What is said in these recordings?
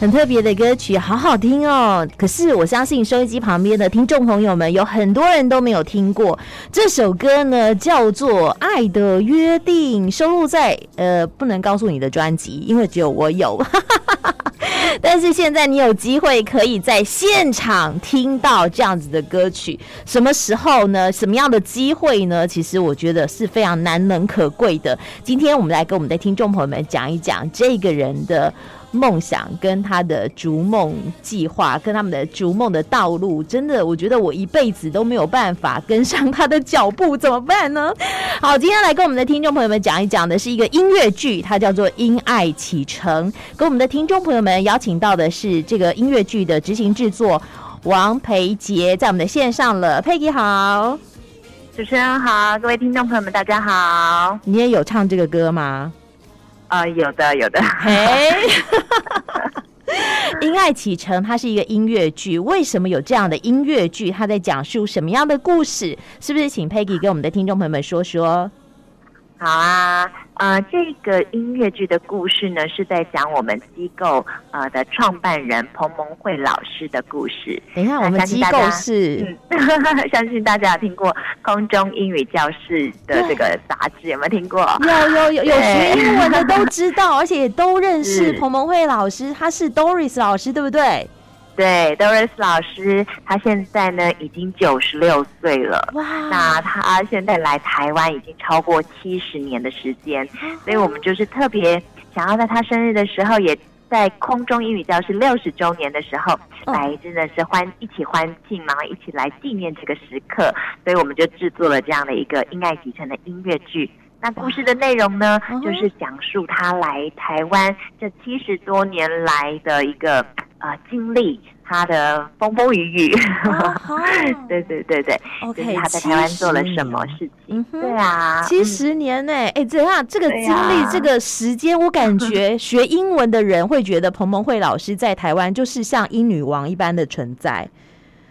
很特别的歌曲，好好听哦！可是我相信收音机旁边的听众朋友们，有很多人都没有听过这首歌呢，叫做《爱的约定》，收录在呃不能告诉你的专辑，因为只有我有。但是现在你有机会可以在现场听到这样子的歌曲，什么时候呢？什么样的机会呢？其实我觉得是非常难能可贵的。今天我们来跟我们的听众朋友们讲一讲这个人的。梦想跟他的逐梦计划，跟他们的逐梦的道路，真的，我觉得我一辈子都没有办法跟上他的脚步，怎么办呢？好，今天来跟我们的听众朋友们讲一讲的是一个音乐剧，它叫做《因爱启程》。跟我们的听众朋友们邀请到的是这个音乐剧的执行制作王培杰，在我们的线上了。佩奇好，主持人好，各位听众朋友们大家好。你也有唱这个歌吗？啊、呃，有的，有的。嘿，因爱启程，它是一个音乐剧。为什么有这样的音乐剧？它在讲述什么样的故事？是不是请 Peggy 跟我们的听众朋友们说说？好啊。呃，这个音乐剧的故事呢，是在讲我们机构呃的创办人彭蒙慧老师的故事。等一下，我们机构是，嗯、相信大家有听过空中英语教室的这个杂志，有没有听过？有有有有学英文的都知道，而且也都认识彭蒙慧老师，他是 Doris 老师，对不对？对，Doris 老师，他现在呢已经九十六岁了。哇！那他现在来台湾已经超过七十年的时间，所以我们就是特别想要在他生日的时候，也在空中英语教室六十周年的时候，来真的是欢一起欢庆，然后一起来纪念这个时刻，所以我们就制作了这样的一个《因爱集成》的音乐剧。那故事的内容呢，就是讲述他来台湾这七十多年来的一个。啊、呃，经历他的风风雨雨，对对对对，OK，就是他在台湾做了什么事情？对啊，七十年呢、欸？哎、嗯，怎样？这个经历、啊，这个时间，我感觉 学英文的人会觉得彭彭慧老师在台湾就是像英女王一般的存在。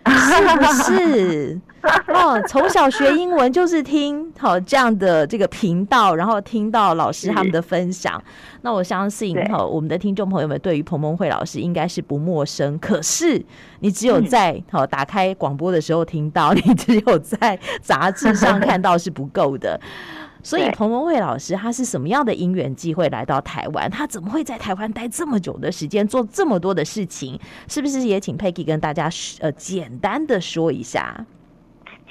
是不是？哦，从小学英文就是听好这样的这个频道，然后听到老师他们的分享。那我相信哈，我们的听众朋友们对于彭蒙慧老师应该是不陌生。可是你只有在好打开广播的时候听到，你只有在杂志上看到是不够的。所以彭文慧老师他是什么样的因缘机会来到台湾？他怎么会在台湾待这么久的时间，做这么多的事情？是不是也请 Peggy 跟大家呃简单的说一下？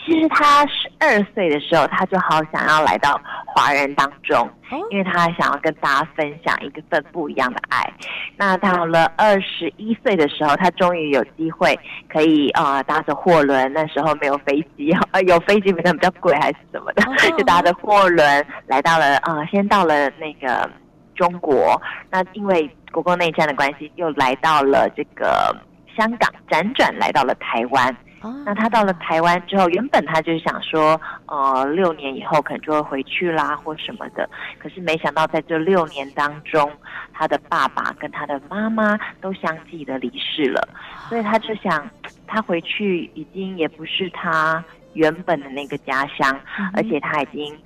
其实他十二岁的时候，他就好想要来到华人当中，因为他想要跟大家分享一个份不一样的爱。那到了二十一岁的时候，他终于有机会可以呃搭着货轮，那时候没有飞机，呃 有飞机可能比较贵还是什么的，就搭着货轮来到了呃先到了那个中国，那因为国共内战的关系，又来到了这个香港，辗转来到了台湾。那他到了台湾之后，原本他就想说，呃，六年以后可能就会回去啦，或什么的。可是没想到在这六年当中，他的爸爸跟他的妈妈都相继的离世了，所以他就想，他回去已经也不是他原本的那个家乡，而且他已经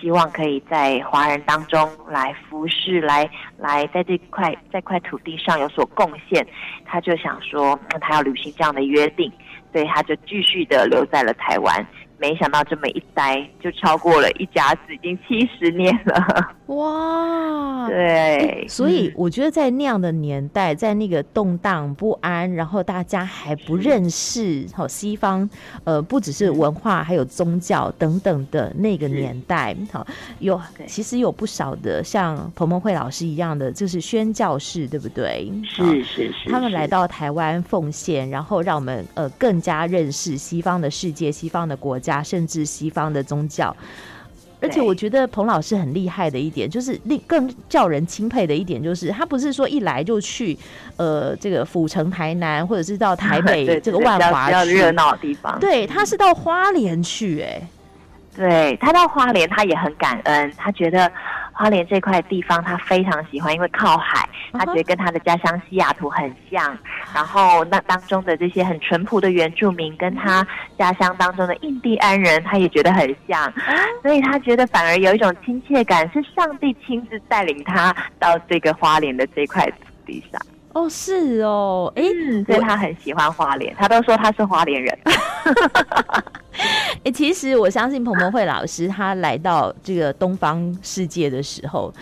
希望可以在华人当中来服侍，来来在这块在块土地上有所贡献。他就想说，那他要履行这样的约定，所以他就继续的留在了台湾。没想到这么一待就超过了一甲子，已经七十年了。哇，对，所以我觉得在那样的年代，在那个动荡不安，然后大家还不认识好西方，呃，不只是文化，还有宗教等等的那个年代，好有其实有不少的像彭蒙惠老师一样的，就是宣教士，对不对？是是是，他们来到台湾奉献，然后让我们呃更加认识西方的世界、西方的国家。甚至西方的宗教，而且我觉得彭老师很厉害的一点，就是令更叫人钦佩的一点，就是他不是说一来就去呃这个府城台南，或者是到台北 这个万华比较热闹的地方，对，他是到花莲去，哎，对他到花莲，他也很感恩，他觉得。花莲这块地方，他非常喜欢，因为靠海，他觉得跟他的家乡西雅图很像。然后那当中的这些很淳朴的原住民，跟他家乡当中的印第安人，他也觉得很像。所以他觉得反而有一种亲切感，是上帝亲自带领他到这个花莲的这块土地上。哦，是哦，哎、嗯，所以他很喜欢花莲，他都说他是花莲人。哎、其实我相信彭彭慧老师他来到这个东方世界的时候，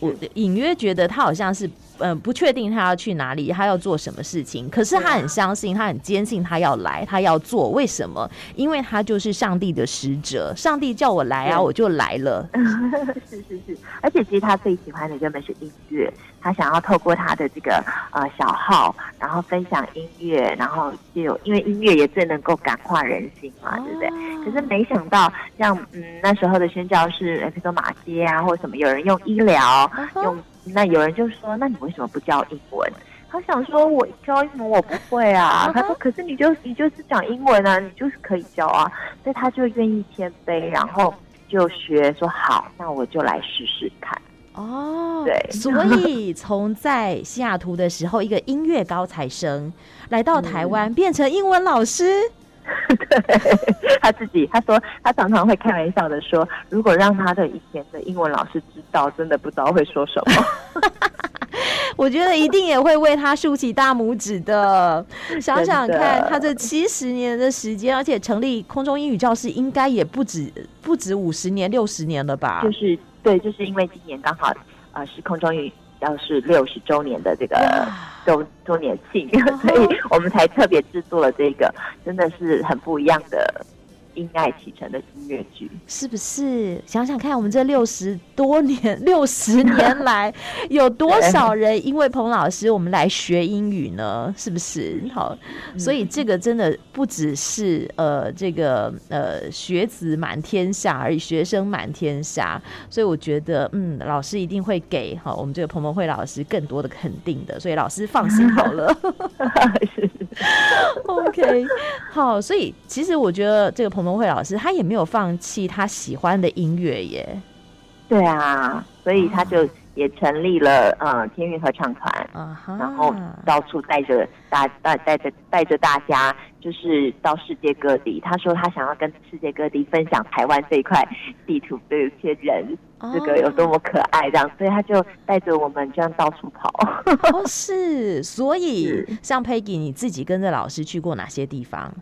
我隐约觉得他好像是。嗯，不确定他要去哪里，他要做什么事情。可是他很相信，他很坚信，他要来，他要做。为什么？因为他就是上帝的使者，上帝叫我来啊，我就来了。是是是，而且其实他最喜欢的根本是音乐，他想要透过他的这个呃小号，然后分享音乐，然后就有因为音乐也最能够感化人心嘛，对不对？可是没想到，像嗯那时候的宣教士，比如说马街啊，或者什么，有人用医疗用。那有人就说：“那你为什么不教英文？”他想说：“我教英文我不会啊。” uh -huh. 他说：“可是你就你就是讲英文啊，你就是可以教啊。”所以他就愿意谦卑，然后就学说：“好，那我就来试试看。”哦，对，所以从在西雅图的时候，一个音乐高材生来到台湾，嗯，变成英文老师。对，他自己，他说他常常会开玩笑的说，如果让他的以前的英文老师知道，真的不知道会说什么。我觉得一定也会为他竖起大拇指的。想想看，他这七十年的时间，而且成立空中英语教室，应该也不止不止五十年、六十年了吧？就是对，就是因为今年刚好呃是空中英语。要是六十周年的这个周周年庆，所以我们才特别制作了这个，真的是很不一样的。因爱启程的音乐剧，是不是？想想看，我们这六十多年、六十年来，有多少人因为彭老师，我们来学英语呢？是不是？好，所以这个真的不只是呃，这个呃，学子满天下而已，学生满天下。所以我觉得，嗯，老师一定会给好我们这个彭彭慧老师更多的肯定的。所以老师放心好了。OK，好，所以其实我觉得这个彭彭蒙惠老师他也没有放弃他喜欢的音乐耶。对啊，所以他就也成立了呃天韵合唱团，uh. 然后到处带着大带带着带着大家，就是到世界各地。他说他想要跟世界各地分享台湾这一块地图的一些人。这个有多么可爱，这样，所以他就带着我们这样到处跑。哦，是，所以 像 Peggy，你自己跟着老师去过哪些地方？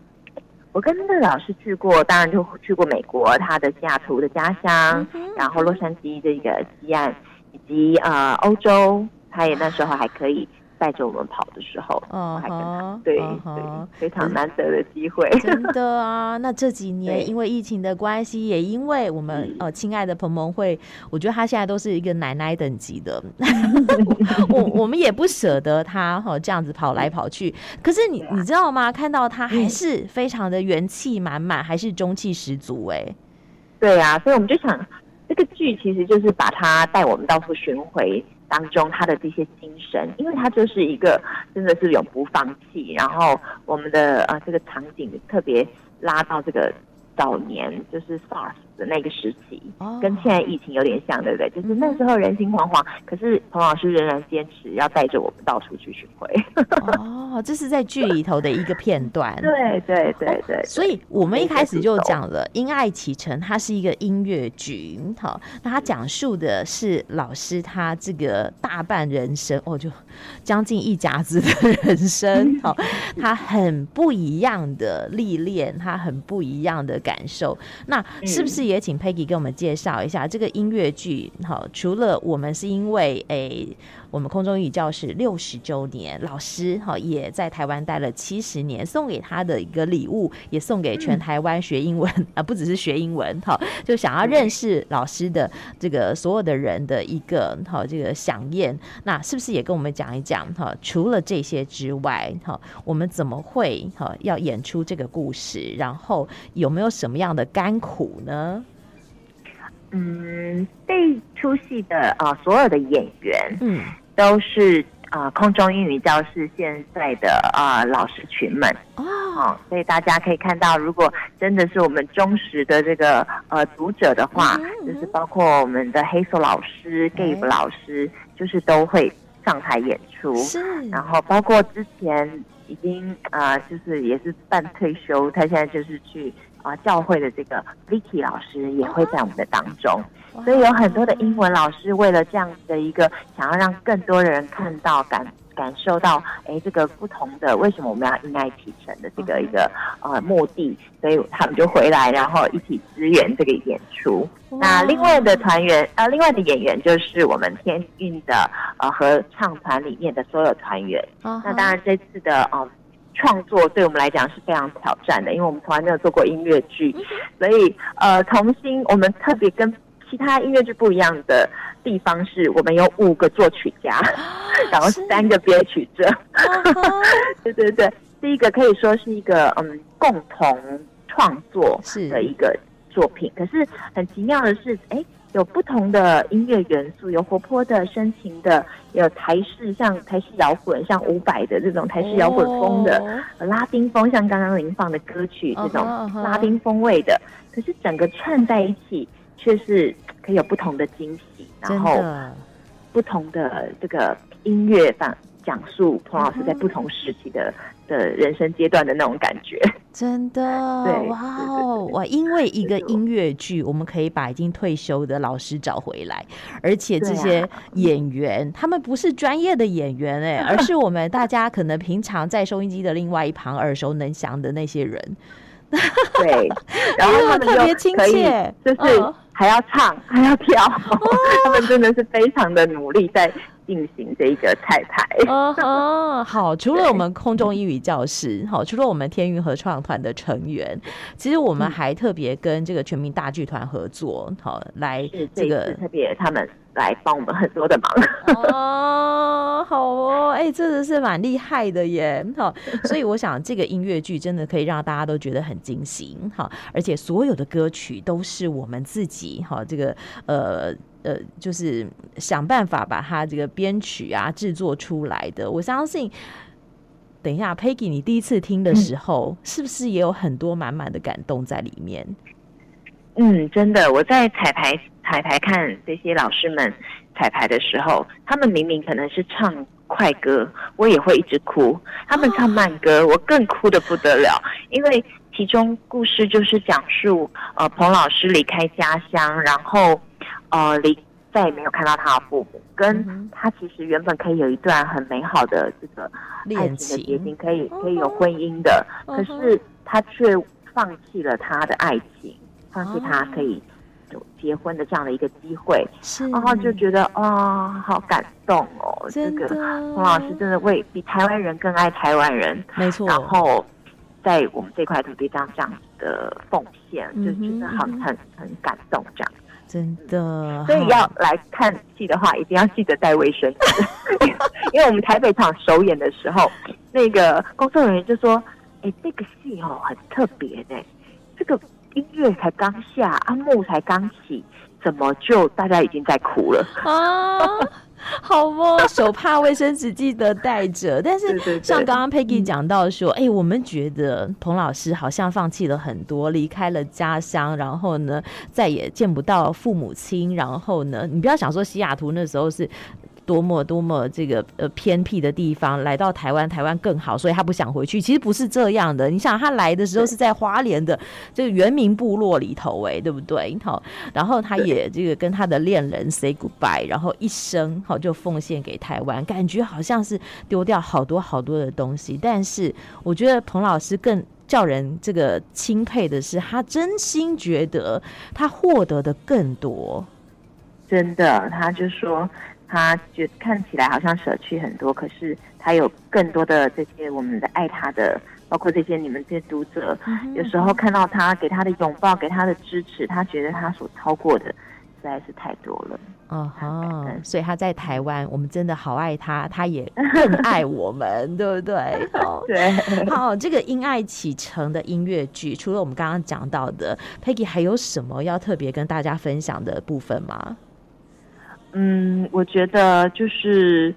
我跟那个老师去过，当然就去过美国，他的西雅图的家乡，嗯、然后洛杉矶这个西岸，以及呃欧洲，他也那时候还可以。带着我们跑的时候，哦，还跟他对、uh. 对，非常难得的机会，真的啊！那这几年因为疫情的关系，也因为我们呃亲爱的彭彭会，我觉得他现在都是一个奶奶等级的，我我们也不舍得他哈这样子跑来跑去。可是你你知道吗？看到他还是非常的元气满满，还是中气十足哎、欸。对啊，所以我们就想，这个剧其实就是把他带我们到处巡回。当中他的这些精神，因为他就是一个真的是永不放弃。然后我们的呃这个场景特别拉到这个早年，就是 SARS 的那个时期，哦、跟现在疫情有点像，对不对？就是那时候人心惶惶，可是彭老师仍然坚持要带着我们到处去巡回。哦，这是在剧里头的一个片段。对对对对，对。所以我们一开始就讲了《因爱启程》，它是一个音乐剧。好，那它讲述的是老师他这个大半人生，哦，就将近一甲子的人生。好，他很不一样的历练，他很不一样的感受。那是不是也请 Peggy 给我们介绍一下这个音乐剧？好，除了我们是因为诶。欸我们空中英语教室六十周年，老师哈也在台湾待了七十年，送给他的一个礼物，也送给全台湾学英文、嗯、啊，不只是学英文哈，就想要认识老师的这个所有的人的一个哈这个饗宴。那是不是也跟我们讲一讲哈？除了这些之外哈，我们怎么会哈要演出这个故事？然后有没有什么样的甘苦呢？嗯，这出戏的啊、呃，所有的演员，嗯，都是啊、呃，空中英语教室现在的啊、呃、老师群们。哦、呃，所以大家可以看到，如果真的是我们忠实的这个呃读者的话，嗯、就是包括我们的黑手老师、Gabe 老师，就是都会上台演出，是，然后包括之前已经啊、呃，就是也是半退休，他现在就是去。啊，教会的这个 Vicky 老师也会在我们的当中，所以有很多的英文老师为了这样子的一个想要让更多人看到感感受到，哎，这个不同的为什么我们要因爱启程的这个一个呃目的，所以他们就回来，然后一起支援这个演出。那另外的团员呃，另外的演员就是我们天韵的呃合唱团里面的所有团员。那当然这次的呃。创作对我们来讲是非常挑战的，因为我们从来没有做过音乐剧，所以呃，重新我们特别跟其他音乐剧不一样的地方是，我们有五个作曲家，然后三个编曲者，对对对，第一个可以说是一个嗯共同创作的一个作品，可是很奇妙的是，哎。有不同的音乐元素，有活泼的、深情的，有台式像台式摇滚，像伍佰的这种台式摇滚风的，oh. 拉丁风像刚刚您放的歌曲这种拉丁风味的，可是整个串在一起，却是可以有不同的惊喜，然后不同的这个音乐放。讲述彭老师在不同时期的、嗯、的人生阶段的那种感觉，真的，对，哇哦，哇！因为一个音乐剧，我们可以把已经退休的老师找回来，而且这些演员，啊、他们不是专业的演员哎，而是我们大家可能平常在收音机的另外一旁耳熟能详的那些人。对，然后他们 特别亲切，就是还要唱，哦、还要跳，哦、他们真的是非常的努力在。进行这一个彩排哦哦，好，除了我们空中英语教室，好，除了我们天韵合唱团的成员，其实我们还特别跟这个全民大剧团合作，好，来这个特别他们来帮我们很多的忙哦，好哦，哎、欸，真的是蛮厉害的耶，好，所以我想这个音乐剧真的可以让大家都觉得很惊喜，好，而且所有的歌曲都是我们自己，好，这个呃。呃，就是想办法把它这个编曲啊制作出来的。我相信，等一下，Peggy，你第一次听的时候，嗯、是不是也有很多满满的感动在里面？嗯，真的，我在彩排彩排看这些老师们彩排的时候，他们明明可能是唱快歌，我也会一直哭；他们唱慢歌，我更哭的不得了，因为其中故事就是讲述呃彭老师离开家乡，然后。呃，离再也没有看到他的父母，跟他其实原本可以有一段很美好的这个爱情的结晶，可以可以有婚姻的，可是他却放弃了他的爱情，放弃他可以就结婚的这样的一个机会，然后就觉得啊，好感动哦，这个洪老师真的为比台湾人更爱台湾人，没错，然后在我们这块土地上这样子的奉献，就觉得很很很感动这样。真的，所以要来看戏的话，一定要记得带卫生纸，因为我们台北场首演的时候，那个工作人员就说：“哎、欸，这个戏哦很特别呢，这个音乐才刚下，啊幕才刚起，怎么就大家已经在哭了？”啊好哦，手帕、卫生纸记得带着。但是 像刚刚 Peggy 讲到说，哎、我们觉得彭老师好像放弃了很多，离开了家乡，然后呢，再也见不到父母亲，然后呢，你不要想说西雅图那时候是。多么多么这个呃偏僻的地方，来到台湾，台湾更好，所以他不想回去。其实不是这样的，你想他来的时候是在花莲的这个原民部落里头，哎，对不对？好，然后他也这个跟他的恋人 say goodbye，然后一生好就奉献给台湾，感觉好像是丢掉好多好多的东西。但是我觉得彭老师更叫人这个钦佩的是，他真心觉得他获得的更多。真的，他就说。他觉得看起来好像舍去很多，可是他有更多的这些我们的爱他的，包括这些你们这些读者，有时候看到他给他的拥抱，给他的支持，他觉得他所超过的实在是太多了。嗯哼，所以他在台湾，我们真的好爱他，他也 更爱我们，对不对？好，对。好，这个《因爱启程》的音乐剧，除了我们刚刚讲到的，Peggy 还有什么要特别跟大家分享的部分吗？嗯，我觉得就是，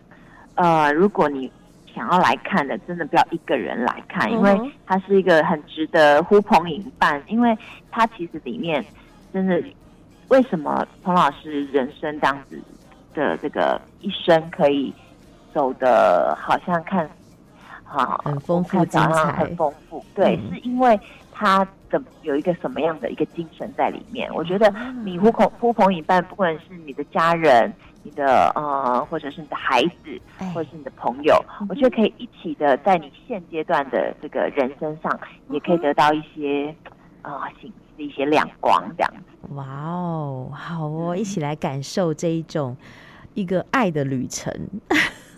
呃，如果你想要来看的，真的不要一个人来看，因为它是一个很值得呼朋引伴，因为它其实里面真的，为什么彭老师人生这样子的这个一生可以走的好像看，好很丰富精彩，很丰富，对，嗯、是因为他怎。有一个什么样的一个精神在里面？我觉得你呼朋呼朋引伴，不管是你的家人、你的呃，或者是你的孩子，或者是你的朋友，我觉得可以一起的，在你现阶段的这个人生上，也可以得到一些啊，一些亮光，这样子。哇哦，好哦，一起来感受这一种一个爱的旅程。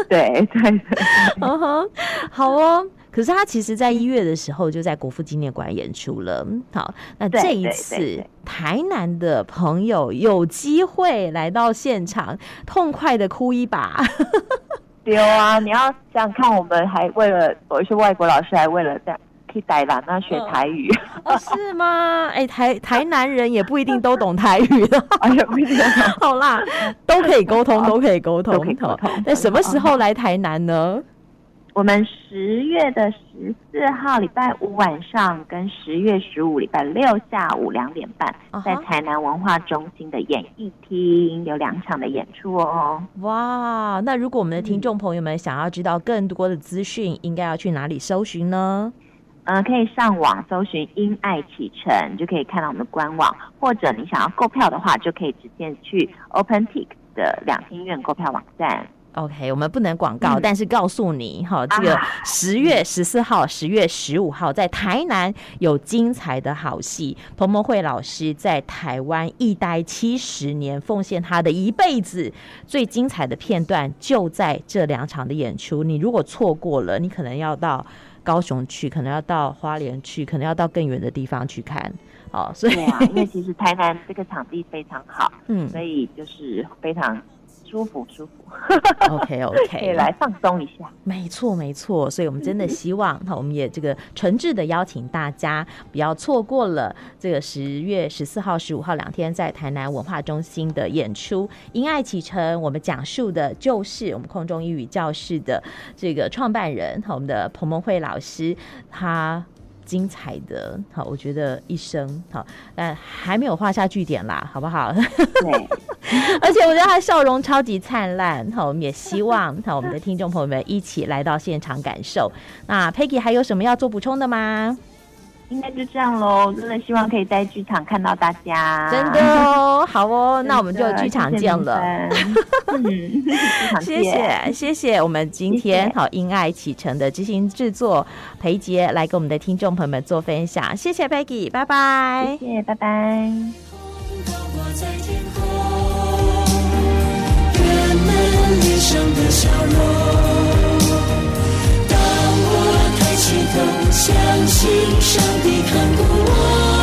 对对对，嗯哼，好哦。可是他其实，在一月的时候就在国父纪念馆演出了。好，那这一次台南的朋友有机会来到现场，痛快的哭一把。对啊，你要想想看，我们还为了有一些外国老师，还为了在去台南那学台语。哦，是吗？哎、欸，台台南人也不一定都懂台语的。哎呀，不一定。好啦，都可以沟通，都可以沟通。好，那什么时候来台南呢？我们十月的十四号礼拜五晚上，跟十月十五礼拜六下午两点半，在台南文化中心的演艺厅有两场的演出哦。哇，那如果我们的听众朋友们想要知道更多的资讯，应该要去哪里搜寻呢？嗯、呃，可以上网搜寻“因爱启程”，就可以看到我们的官网，或者你想要购票的话，就可以直接去 OpenTix 的两厅院购票网站。OK，我们不能广告，嗯、但是告诉你哈，这个十月十四号、十月十五号在台南有精彩的好戏。彭蒙慧老师在台湾一待七十年，奉献他的一辈子，最精彩的片段就在这两场的演出。你如果错过了，你可能要到高雄去，可能要到花莲去，可能要到更远的地方去看。哦，所以啊，因为其实台南这个场地非常好，嗯，所以就是非常。舒服舒服，OK OK，可以来放松一下。没错没错，所以我们真的希望，那我们也这个诚挚的邀请大家，不要错过了这个十月十四号、十五号两天在台南文化中心的演出。因爱启程，我们讲述的就是我们空中英语教室的这个创办人，和我们的彭蒙慧老师，他。精彩的，好，我觉得一生好，但还没有画下句点啦，好不好？对，而且我觉得他笑容超级灿烂，好，我们也希望好我们的听众朋友们一起来到现场感受。那 Peggy 还有什么要做补充的吗？应该就这样喽，真的希望可以在剧场看到大家。真的哦，好哦，那我们就剧场见了。谢谢 谢谢，我们今天好因爱启程的执行制作裴杰来跟我们的听众朋友们做分享。谢谢 Peggy，拜拜。谢谢，拜拜。抬起头，相信上帝看顾我。